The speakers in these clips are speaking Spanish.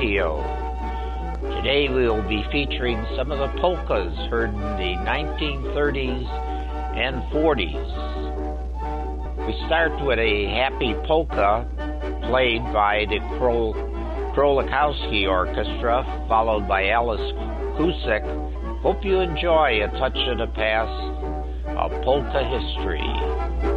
Radio. Today we will be featuring some of the polkas heard in the 1930s and 40s. We start with a happy polka played by the Kro- Krolikowski Orchestra, followed by Alice Kusik. Hope you enjoy a touch of the past of polka history.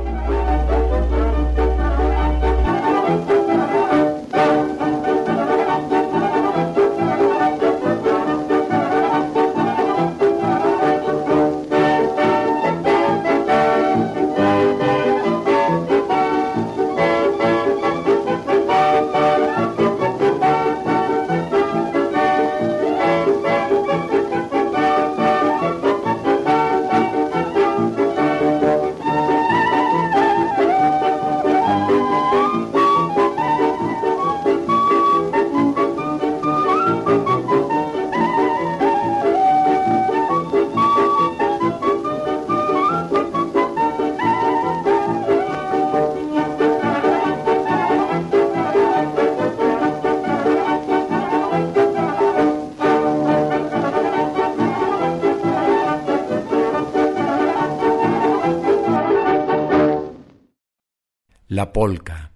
La polka,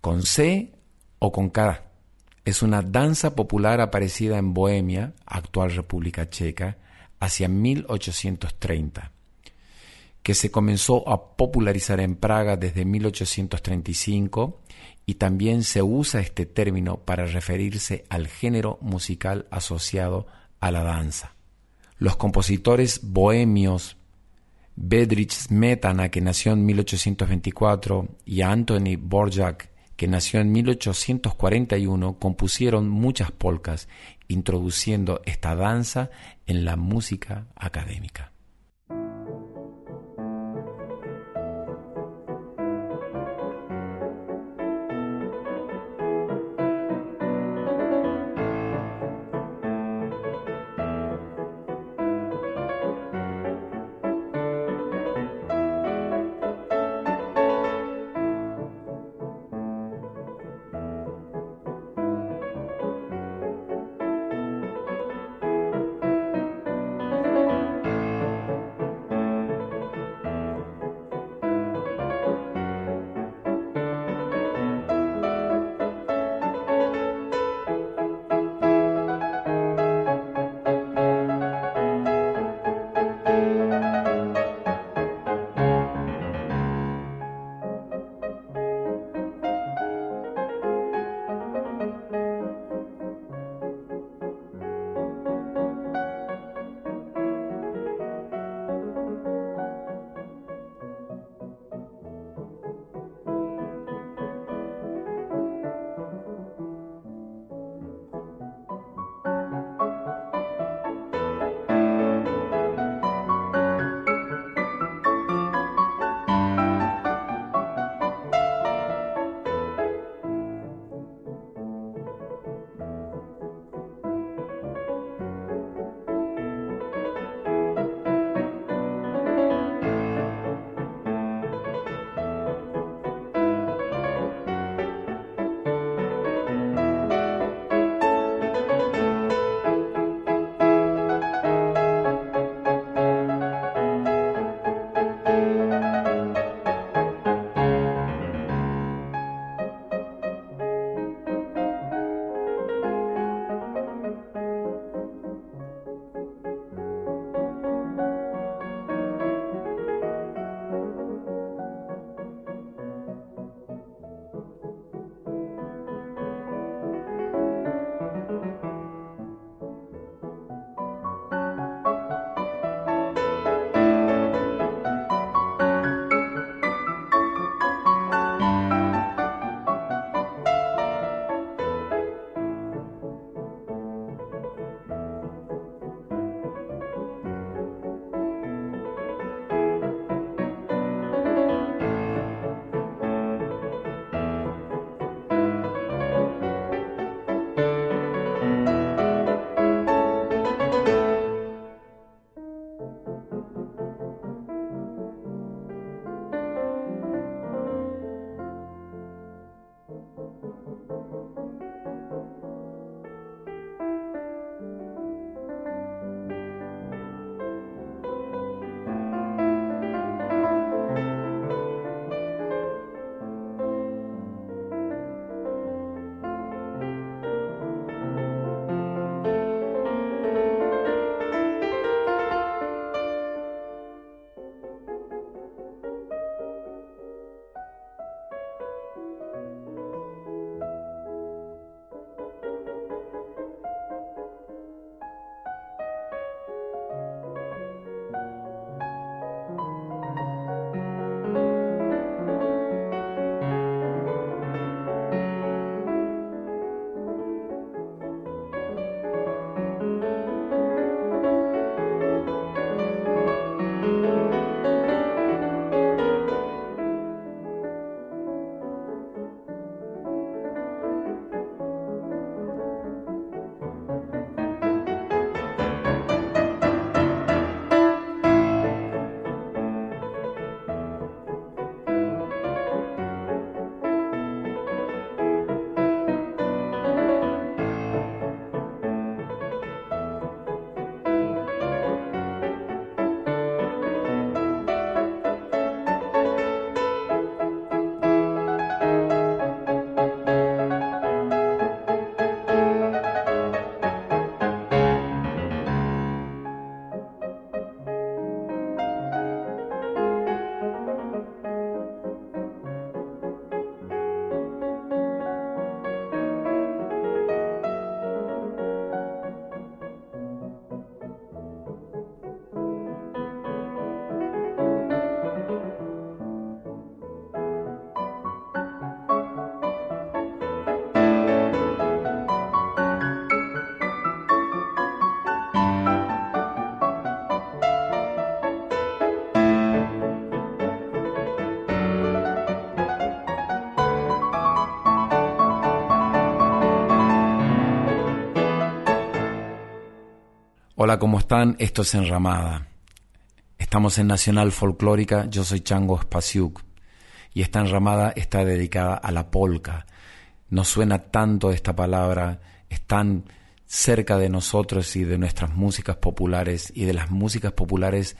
con C o con K, es una danza popular aparecida en Bohemia, actual República Checa, hacia 1830, que se comenzó a popularizar en Praga desde 1835 y también se usa este término para referirse al género musical asociado a la danza. Los compositores bohemios Bedrich Smetana, que nació en 1824, y Anthony Borjak, que nació en 1841, compusieron muchas polcas, introduciendo esta danza en la música académica. Hola, ¿cómo están? Esto es Enramada. Estamos en Nacional Folclórica, yo soy Chango Spasiuk y esta enramada está dedicada a la polka. Nos suena tanto esta palabra, es tan cerca de nosotros y de nuestras músicas populares y de las músicas populares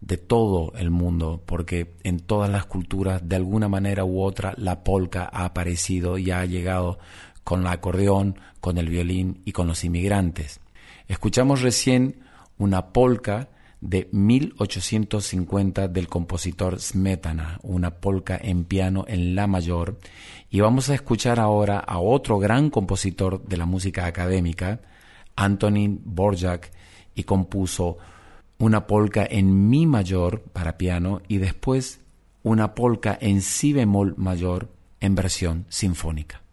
de todo el mundo, porque en todas las culturas, de alguna manera u otra, la polka ha aparecido y ha llegado con el acordeón, con el violín y con los inmigrantes. Escuchamos recién una polka de 1850 del compositor Smetana, una polka en piano en la mayor, y vamos a escuchar ahora a otro gran compositor de la música académica, Antonin Borjak, y compuso una polka en mi mayor para piano y después una polka en si bemol mayor en versión sinfónica.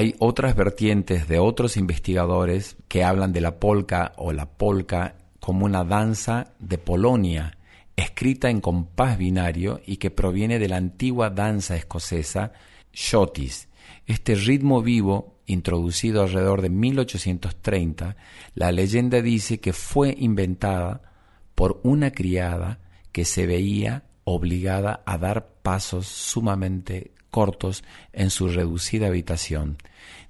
Hay otras vertientes de otros investigadores que hablan de la polka o la polka como una danza de Polonia, escrita en compás binario y que proviene de la antigua danza escocesa shotis. Este ritmo vivo, introducido alrededor de 1830, la leyenda dice que fue inventada por una criada que se veía obligada a dar pasos sumamente cortos en su reducida habitación.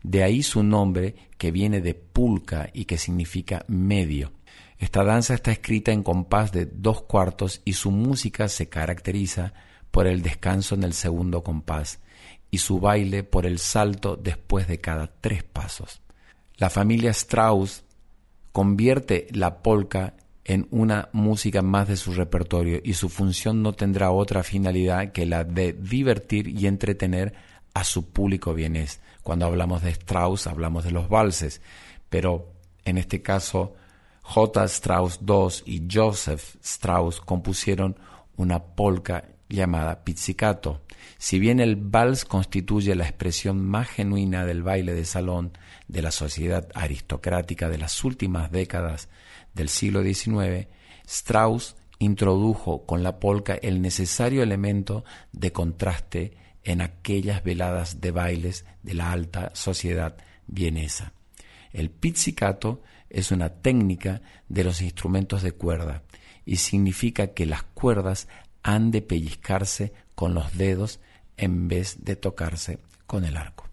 De ahí su nombre que viene de pulca y que significa medio. Esta danza está escrita en compás de dos cuartos y su música se caracteriza por el descanso en el segundo compás y su baile por el salto después de cada tres pasos. La familia Strauss convierte la polka en una música más de su repertorio y su función no tendrá otra finalidad que la de divertir y entretener a su público vienés. Cuando hablamos de Strauss hablamos de los valses, pero en este caso J. Strauss II y Joseph Strauss compusieron una polka llamada pizzicato. Si bien el vals constituye la expresión más genuina del baile de salón de la sociedad aristocrática de las últimas décadas del siglo XIX, Strauss introdujo con la polka el necesario elemento de contraste en aquellas veladas de bailes de la alta sociedad vienesa. El pizzicato es una técnica de los instrumentos de cuerda y significa que las cuerdas han de pellizcarse con los dedos en vez de tocarse con el arco.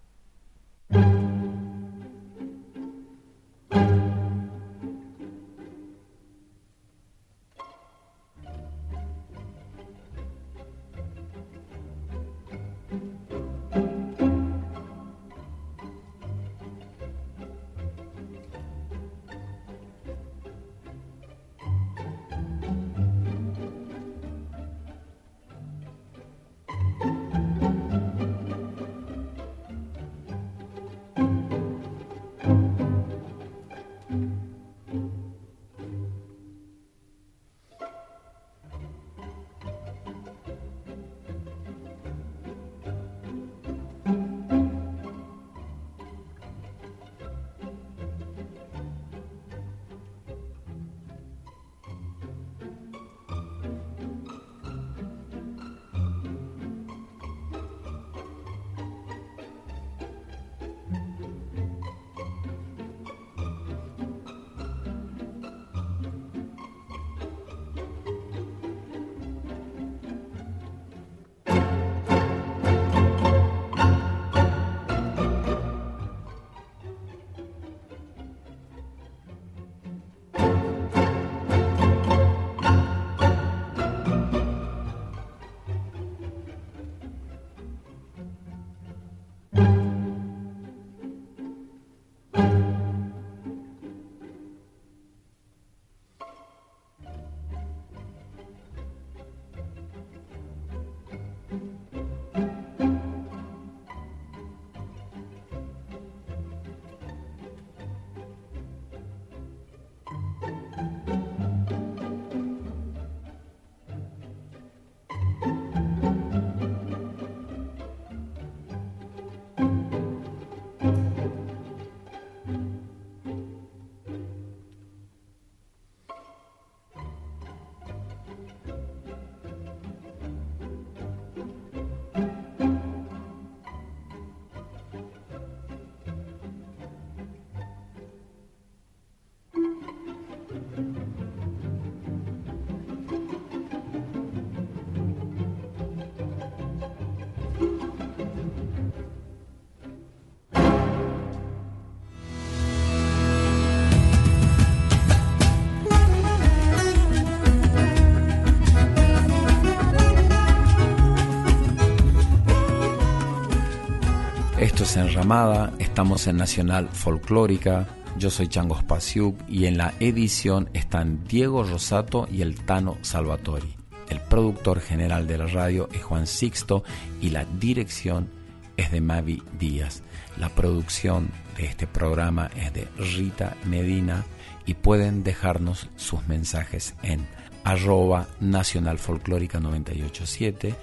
Enramada, estamos en Nacional Folclórica, yo soy Changos Pasiuk y en la edición están Diego Rosato y el Tano Salvatori. El productor general de la radio es Juan Sixto y la dirección es de Mavi Díaz. La producción de este programa es de Rita Medina y pueden dejarnos sus mensajes en arroba Nacional Folclórica 987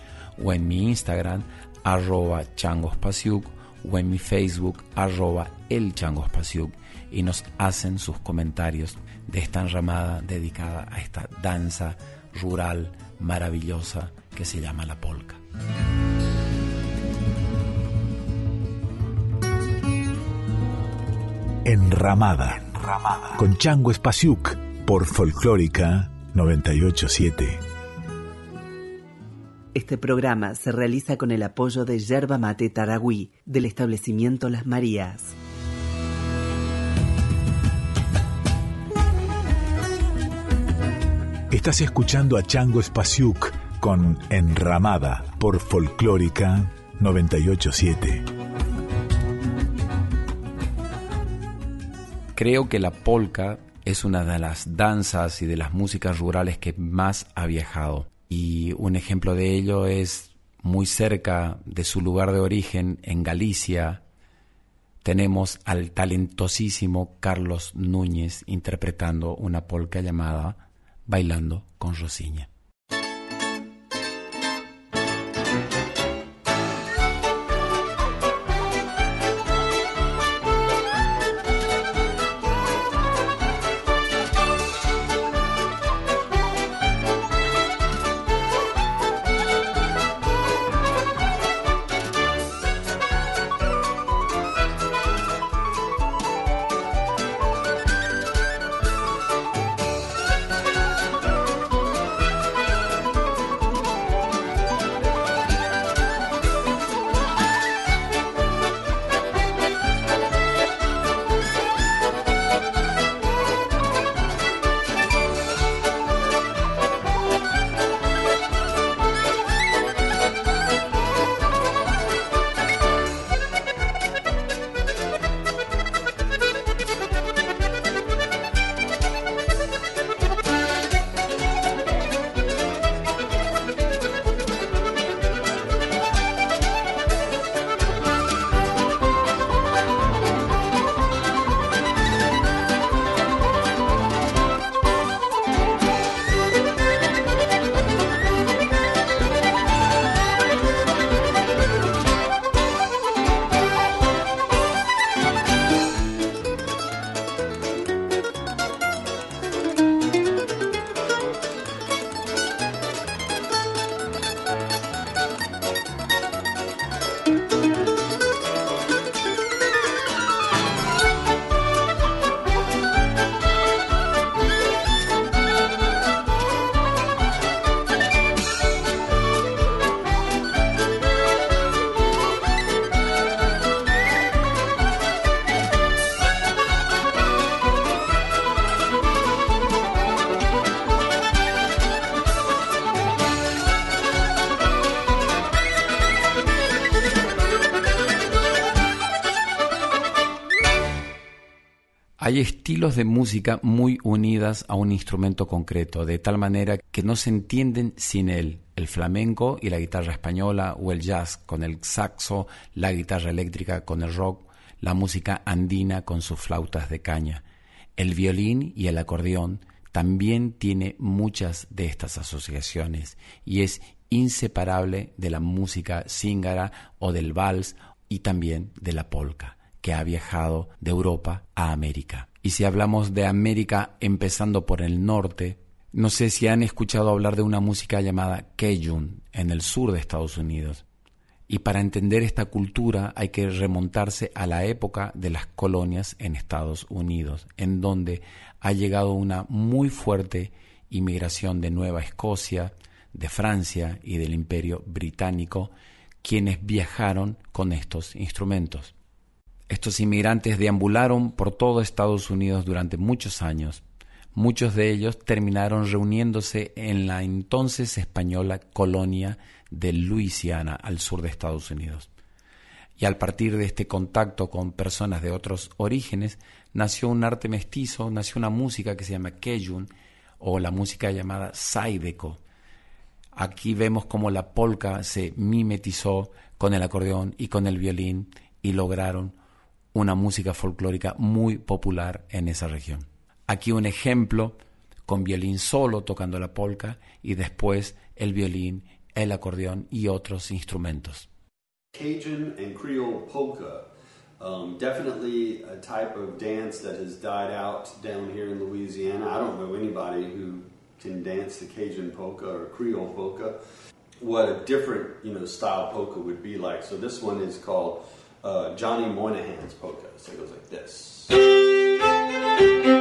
o en mi Instagram arroba Changos o en mi Facebook arroba el y nos hacen sus comentarios de esta enramada dedicada a esta danza rural maravillosa que se llama la polka. Enramada, Enramada. con Chango Espasiuk por Folclórica 987. Este programa se realiza con el apoyo de Yerba Mate Taragüí del establecimiento Las Marías. Estás escuchando a Chango Spasiuk con Enramada por Folclórica 987. Creo que la polka es una de las danzas y de las músicas rurales que más ha viajado. Y un ejemplo de ello es muy cerca de su lugar de origen, en Galicia, tenemos al talentosísimo Carlos Núñez interpretando una polca llamada bailando con Rosiña. Hay estilos de música muy unidas a un instrumento concreto, de tal manera que no se entienden sin él. El flamenco y la guitarra española o el jazz con el saxo, la guitarra eléctrica con el rock, la música andina con sus flautas de caña. El violín y el acordeón también tiene muchas de estas asociaciones y es inseparable de la música zíngara o del vals y también de la polka que ha viajado de Europa a América. Y si hablamos de América empezando por el norte, no sé si han escuchado hablar de una música llamada Cajun en el sur de Estados Unidos. Y para entender esta cultura hay que remontarse a la época de las colonias en Estados Unidos, en donde ha llegado una muy fuerte inmigración de Nueva Escocia, de Francia y del Imperio Británico, quienes viajaron con estos instrumentos. Estos inmigrantes deambularon por todo Estados Unidos durante muchos años. Muchos de ellos terminaron reuniéndose en la entonces española colonia de Luisiana, al sur de Estados Unidos. Y al partir de este contacto con personas de otros orígenes, nació un arte mestizo, nació una música que se llama Cajun, o la música llamada Saideco. Aquí vemos cómo la polka se mimetizó con el acordeón y con el violín y lograron una música folclórica muy popular en esa región. Aquí un ejemplo con violín solo tocando la polca y después el violín, el acordeón y otros instrumentos. Cajun and Creole polka. Um, definitely a type of dance that has died out down here in Louisiana. I don't know anybody who can dance the Cajun polka or Creole polka. What a different you know style polka would be like. So this one is called uh, Johnny Moynihan's polka. So it goes like this.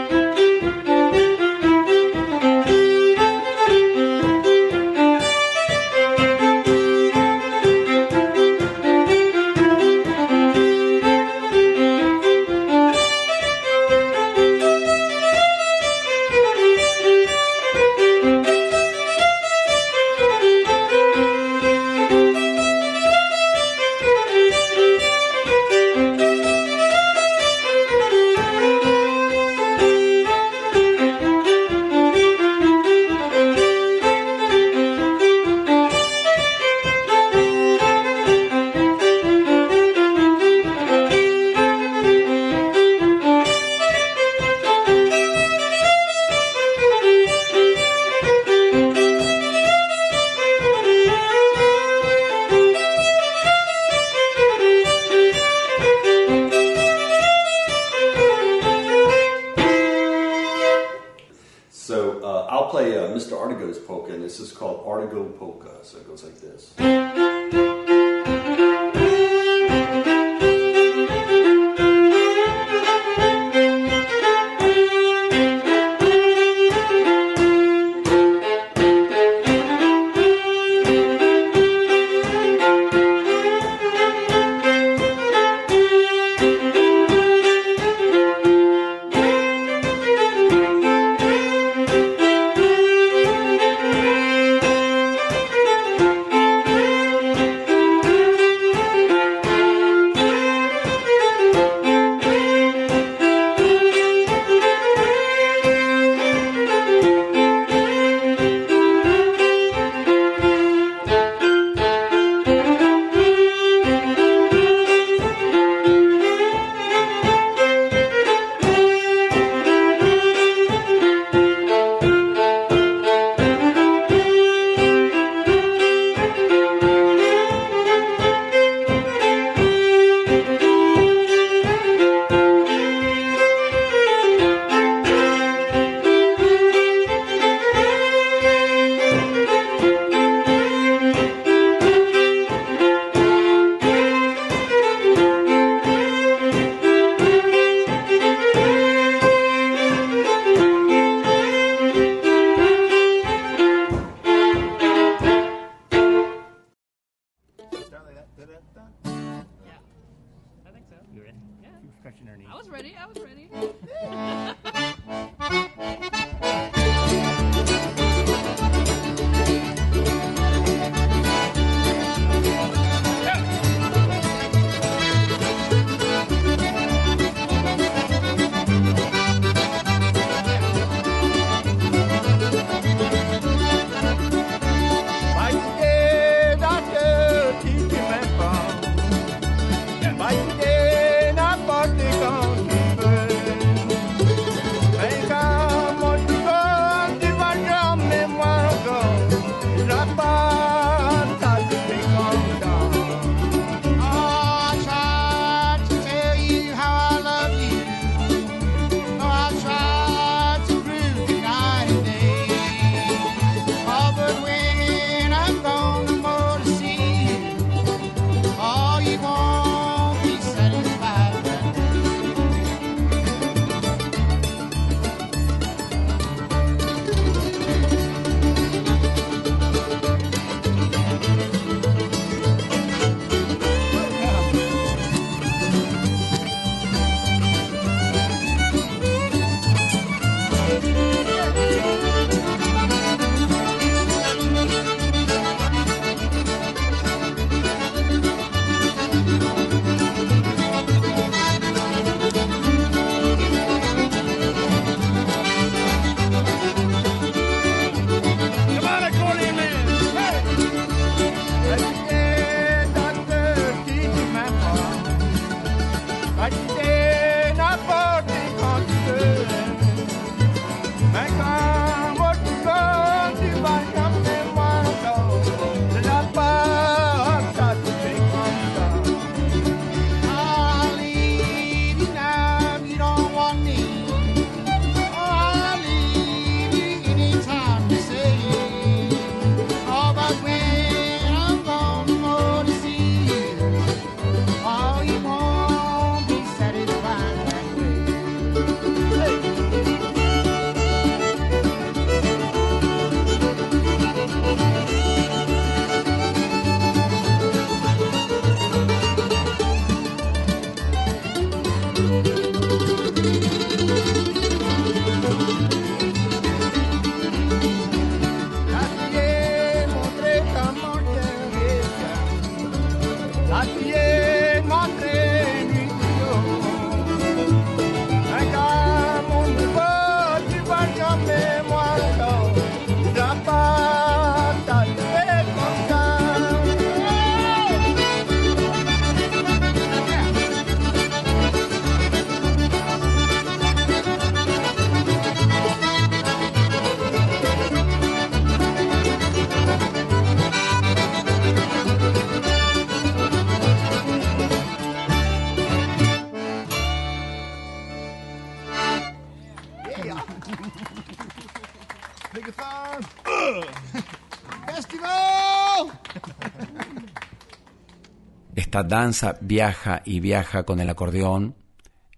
Esta danza viaja y viaja con el acordeón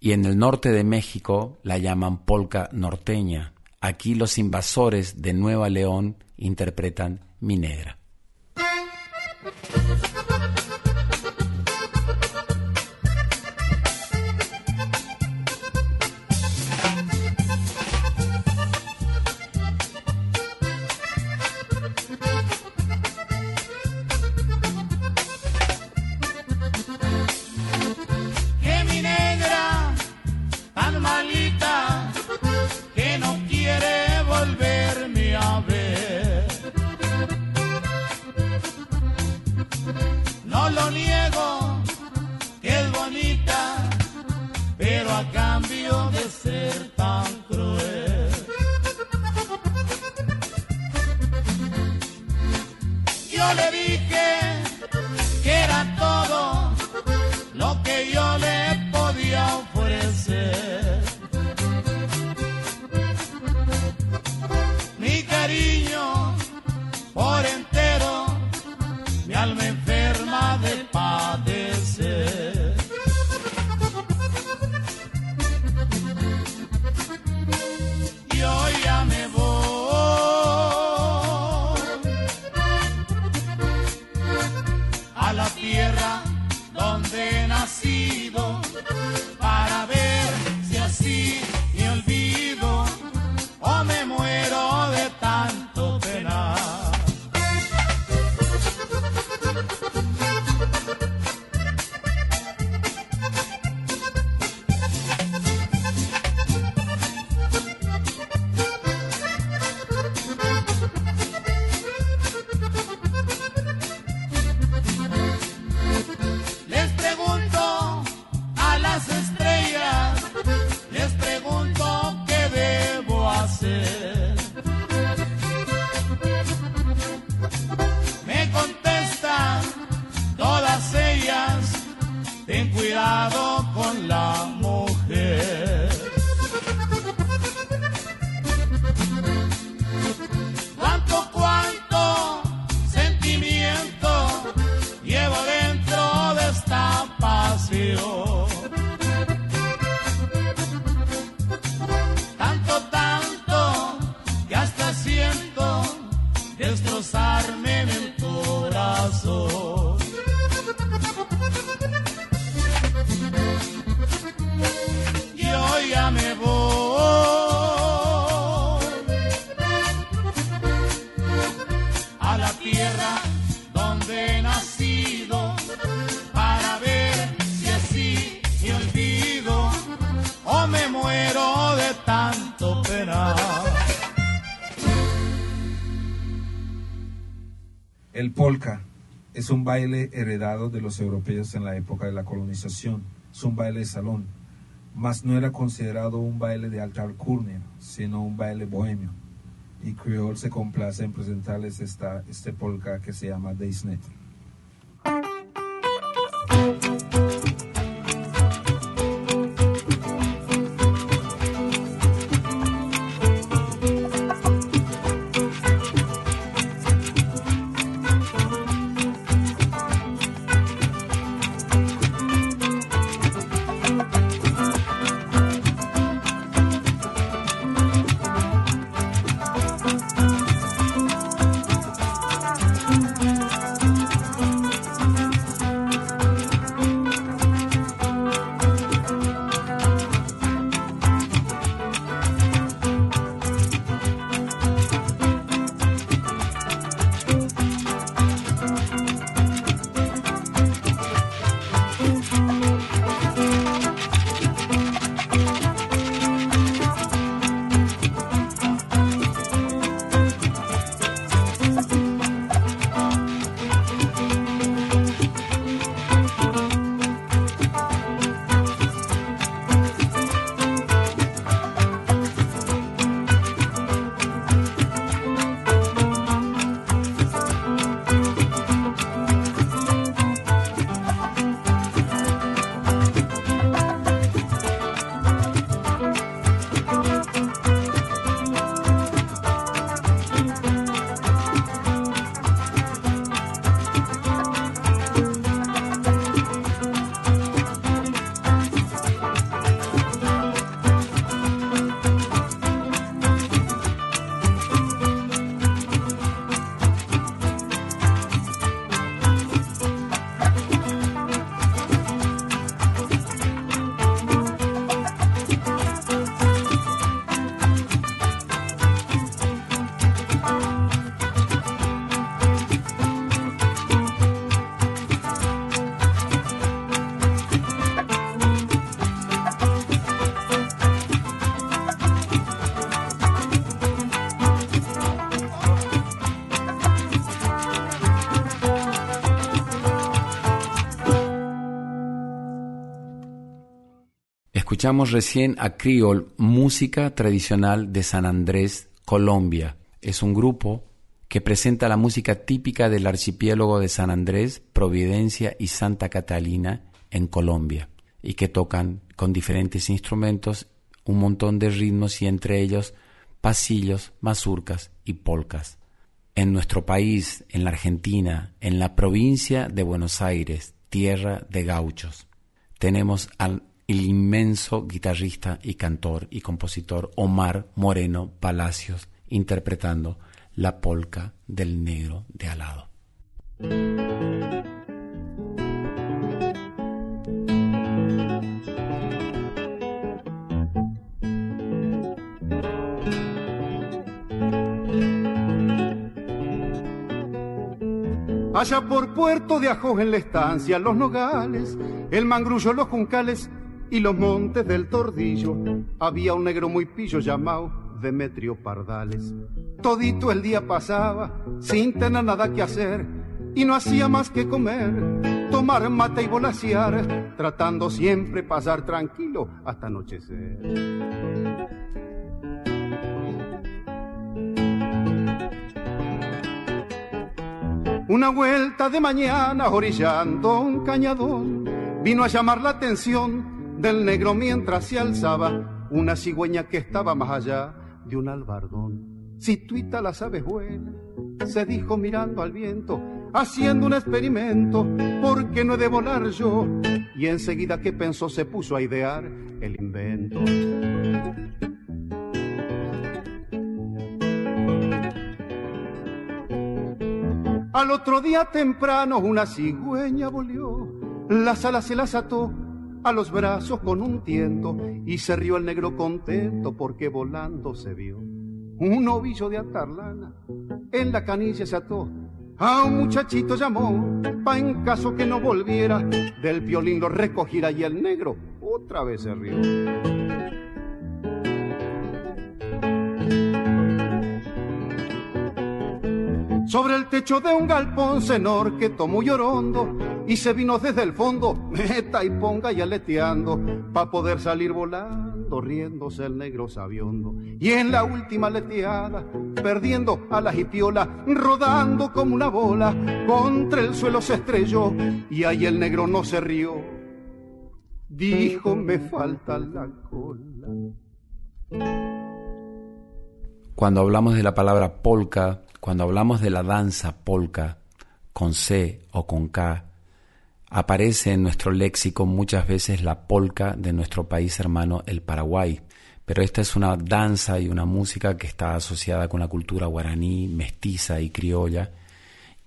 y en el norte de México la llaman polca norteña. Aquí los invasores de Nueva León interpretan Mi Negra. Es un baile heredado de los europeos en la época de la colonización. Es un baile de salón. Mas no era considerado un baile de alta alcurnia, sino un baile bohemio. Y Creole se complace en presentarles esta, este polka que se llama Daysnet. Escuchamos recién a Criol, música tradicional de San Andrés, Colombia. Es un grupo que presenta la música típica del archipiélago de San Andrés, Providencia y Santa Catalina en Colombia, y que tocan con diferentes instrumentos un montón de ritmos y entre ellos pasillos, mazurcas y polcas. En nuestro país, en la Argentina, en la provincia de Buenos Aires, tierra de gauchos, tenemos al el inmenso guitarrista y cantor y compositor Omar Moreno Palacios interpretando la polca del negro de alado. Allá por Puerto de Ajos en la estancia, los nogales, el mangrullo, los juncales y los montes del Tordillo, había un negro muy pillo llamado Demetrio Pardales. Todito el día pasaba sin tener nada que hacer y no hacía más que comer, tomar mate y volasear, tratando siempre pasar tranquilo hasta anochecer. Una vuelta de mañana orillando un cañadón vino a llamar la atención del negro mientras se alzaba una cigüeña que estaba más allá de un albardón. Si tuita las abejuelas, se dijo mirando al viento, haciendo un experimento, porque no he de volar yo? Y enseguida que pensó se puso a idear el invento. Al otro día temprano una cigüeña volvió, las alas se las ató a los brazos con un tiento y se rió el negro contento porque volando se vio un ovillo de atarlana en la canilla se ató. A un muchachito llamó pa en caso que no volviera del violín lo recogiera y el negro otra vez se rió. Sobre el techo de un galpón cenor que tomó llorondo y se vino desde el fondo, meta y ponga y aleteando, pa' poder salir volando, riéndose el negro sabiondo. Y en la última leteada, perdiendo a la jipiola, rodando como una bola, contra el suelo se estrelló, y ahí el negro no se rió. Dijo, me falta la cola. Cuando hablamos de la palabra polka, cuando hablamos de la danza polka, con C o con K, aparece en nuestro léxico muchas veces la polka de nuestro país hermano, el Paraguay. Pero esta es una danza y una música que está asociada con la cultura guaraní, mestiza y criolla,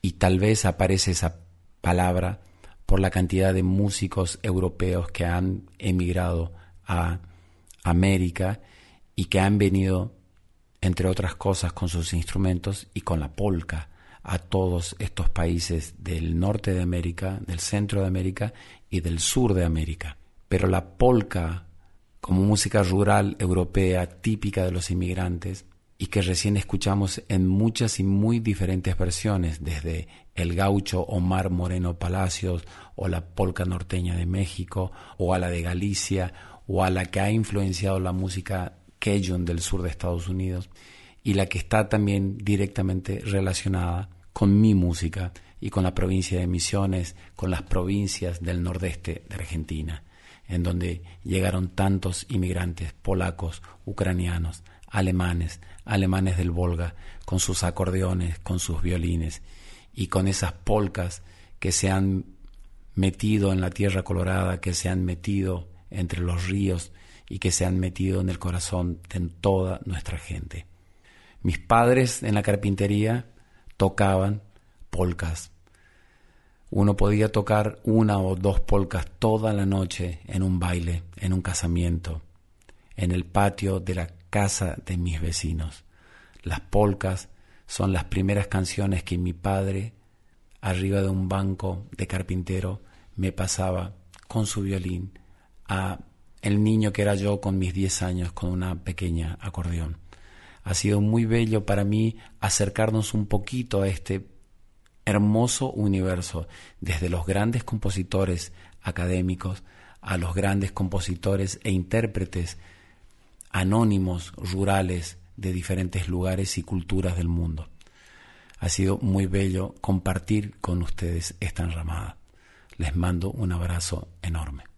y tal vez aparece esa palabra por la cantidad de músicos europeos que han emigrado a América y que han venido, entre otras cosas, con sus instrumentos y con la polka a todos estos países del norte de América, del centro de América y del sur de América. Pero la polka, como música rural europea típica de los inmigrantes, y que recién escuchamos en muchas y muy diferentes versiones, desde el gaucho Omar Moreno Palacios, o la polka norteña de México, o a la de Galicia, o a la que ha influenciado la música Cajun del sur de Estados Unidos, y la que está también directamente relacionada con mi música y con la provincia de Misiones, con las provincias del nordeste de Argentina, en donde llegaron tantos inmigrantes polacos, ucranianos, alemanes, alemanes del Volga, con sus acordeones, con sus violines y con esas polcas que se han metido en la tierra colorada, que se han metido entre los ríos y que se han metido en el corazón de toda nuestra gente. Mis padres en la carpintería tocaban polcas. Uno podía tocar una o dos polcas toda la noche en un baile, en un casamiento, en el patio de la casa de mis vecinos. Las polcas son las primeras canciones que mi padre, arriba de un banco de carpintero, me pasaba con su violín a el niño que era yo con mis diez años con una pequeña acordeón ha sido muy bello para mí acercarnos un poquito a este hermoso universo, desde los grandes compositores académicos a los grandes compositores e intérpretes anónimos rurales de diferentes lugares y culturas del mundo. Ha sido muy bello compartir con ustedes esta enramada. Les mando un abrazo enorme.